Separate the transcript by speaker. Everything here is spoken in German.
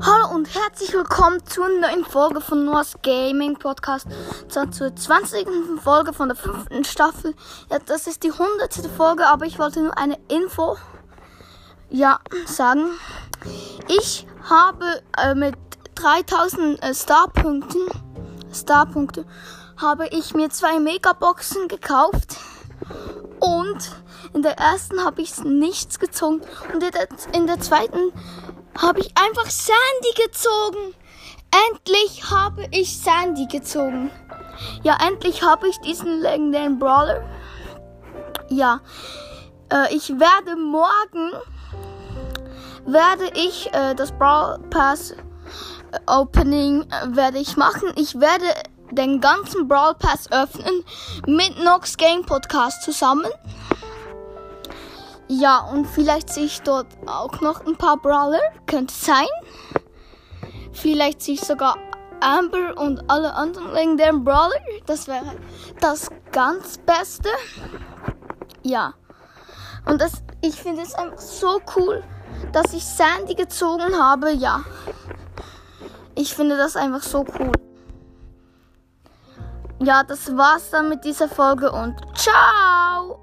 Speaker 1: Hallo und herzlich willkommen zur neuen Folge von Noahs Gaming Podcast. Zur 20. Folge von der fünften Staffel. Ja, das ist die 100. Folge, aber ich wollte nur eine Info ja, sagen. Ich habe äh, mit 3000 äh, Starpunkten, Starpunkte, habe ich mir zwei Megaboxen gekauft. Und in der ersten habe ich nichts gezogen. Und in der, in der zweiten habe ich einfach Sandy gezogen. Endlich habe ich Sandy gezogen. Ja, endlich habe ich diesen legendären Brawler. Ja, äh, ich werde morgen werde ich äh, das Brawl Pass äh, Opening äh, werde ich machen. Ich werde den ganzen Brawl Pass öffnen mit Nox Game Podcast zusammen. Ja, und vielleicht sehe ich dort auch noch ein paar Brawler. Könnte sein. Vielleicht sehe ich sogar Amber und alle anderen legendären Brawler. Das wäre das ganz Beste. Ja. Und das, ich finde es einfach so cool, dass ich Sandy gezogen habe. Ja. Ich finde das einfach so cool. Ja, das war's dann mit dieser Folge und ciao!